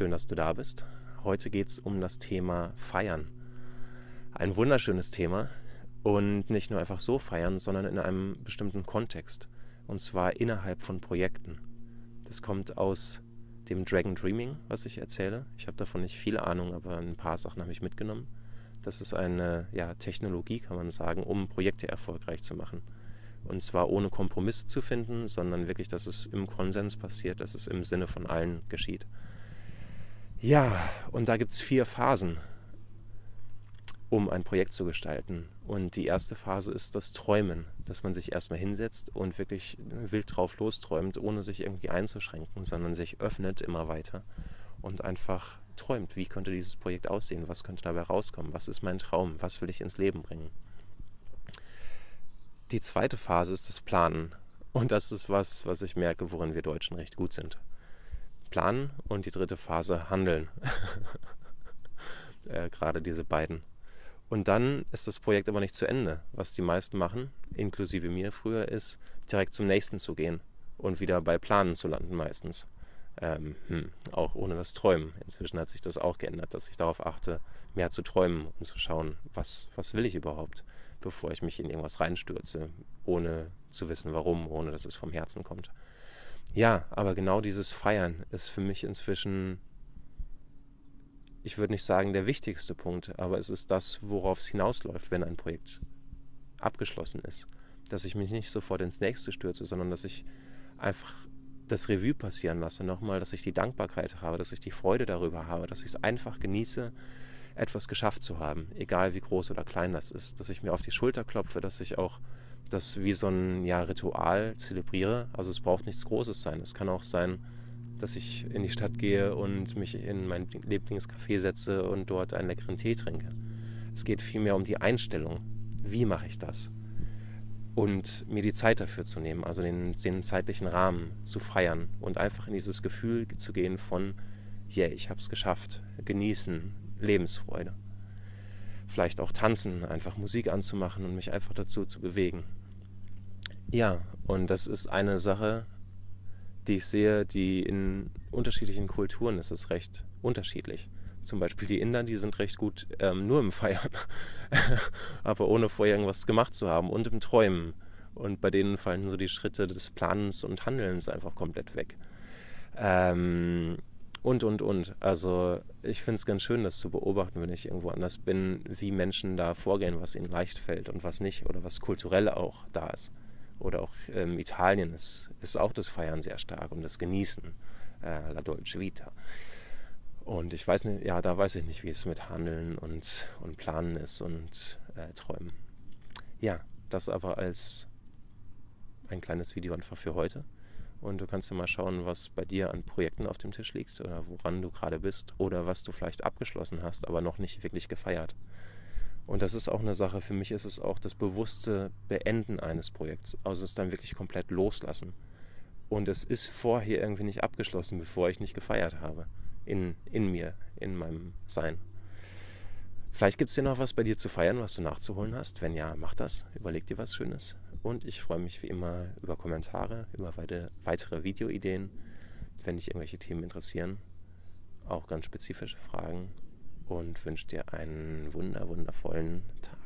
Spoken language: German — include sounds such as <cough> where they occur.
Schön, dass du da bist. Heute geht es um das Thema Feiern. Ein wunderschönes Thema und nicht nur einfach so feiern, sondern in einem bestimmten Kontext. Und zwar innerhalb von Projekten. Das kommt aus dem Dragon Dreaming, was ich erzähle. Ich habe davon nicht viel Ahnung, aber ein paar Sachen habe ich mitgenommen. Das ist eine ja, Technologie, kann man sagen, um Projekte erfolgreich zu machen. Und zwar ohne Kompromisse zu finden, sondern wirklich, dass es im Konsens passiert, dass es im Sinne von allen geschieht. Ja, und da gibt es vier Phasen, um ein Projekt zu gestalten. Und die erste Phase ist das Träumen, dass man sich erstmal hinsetzt und wirklich wild drauf losträumt, ohne sich irgendwie einzuschränken, sondern sich öffnet immer weiter und einfach träumt, wie könnte dieses Projekt aussehen, was könnte dabei rauskommen, was ist mein Traum, was will ich ins Leben bringen. Die zweite Phase ist das Planen. Und das ist was, was ich merke, worin wir Deutschen recht gut sind. Planen und die dritte Phase Handeln. <laughs> äh, Gerade diese beiden. Und dann ist das Projekt aber nicht zu Ende. Was die meisten machen, inklusive mir früher, ist direkt zum nächsten zu gehen und wieder bei Planen zu landen meistens. Ähm, hm, auch ohne das Träumen. Inzwischen hat sich das auch geändert, dass ich darauf achte, mehr zu träumen und zu schauen, was, was will ich überhaupt, bevor ich mich in irgendwas reinstürze, ohne zu wissen warum, ohne dass es vom Herzen kommt. Ja, aber genau dieses Feiern ist für mich inzwischen, ich würde nicht sagen der wichtigste Punkt, aber es ist das, worauf es hinausläuft, wenn ein Projekt abgeschlossen ist. Dass ich mich nicht sofort ins nächste stürze, sondern dass ich einfach das Revue passieren lasse nochmal, dass ich die Dankbarkeit habe, dass ich die Freude darüber habe, dass ich es einfach genieße, etwas geschafft zu haben, egal wie groß oder klein das ist, dass ich mir auf die Schulter klopfe, dass ich auch das wie so ein ja, Ritual zelebriere. Also es braucht nichts Großes sein. Es kann auch sein, dass ich in die Stadt gehe und mich in mein Lieblingscafé setze und dort einen leckeren Tee trinke. Es geht vielmehr um die Einstellung. Wie mache ich das? Und mir die Zeit dafür zu nehmen, also den, den zeitlichen Rahmen zu feiern und einfach in dieses Gefühl zu gehen von, yeah, ich habe es geschafft, genießen, Lebensfreude. Vielleicht auch tanzen, einfach Musik anzumachen und mich einfach dazu zu bewegen. Ja, und das ist eine Sache, die ich sehe, die in unterschiedlichen Kulturen ist es recht unterschiedlich. Zum Beispiel die Inder, die sind recht gut ähm, nur im <laughs> Feiern, aber ohne vorher irgendwas gemacht zu haben und im Träumen. Und bei denen fallen so die Schritte des Planens und Handelns einfach komplett weg. Ähm, und, und, und. Also ich finde es ganz schön, das zu beobachten, wenn ich irgendwo anders bin, wie Menschen da vorgehen, was ihnen leicht fällt und was nicht oder was kulturell auch da ist oder auch ähm, Italien ist, ist auch das Feiern sehr stark und das Genießen, äh, La Dolce Vita. Und ich weiß nicht, ja, da weiß ich nicht, wie es mit Handeln und, und Planen ist und äh, Träumen. Ja, das aber als ein kleines Video einfach für heute. Und du kannst ja mal schauen, was bei dir an Projekten auf dem Tisch liegt oder woran du gerade bist oder was du vielleicht abgeschlossen hast, aber noch nicht wirklich gefeiert. Und das ist auch eine Sache, für mich ist es auch das bewusste Beenden eines Projekts, also es dann wirklich komplett loslassen. Und es ist vorher irgendwie nicht abgeschlossen, bevor ich nicht gefeiert habe. In, in mir, in meinem Sein. Vielleicht gibt es dir noch was bei dir zu feiern, was du nachzuholen hast. Wenn ja, mach das. Überleg dir was Schönes. Und ich freue mich wie immer über Kommentare, über weitere Videoideen, wenn dich irgendwelche Themen interessieren. Auch ganz spezifische Fragen und wünsche dir einen wunder, wundervollen Tag.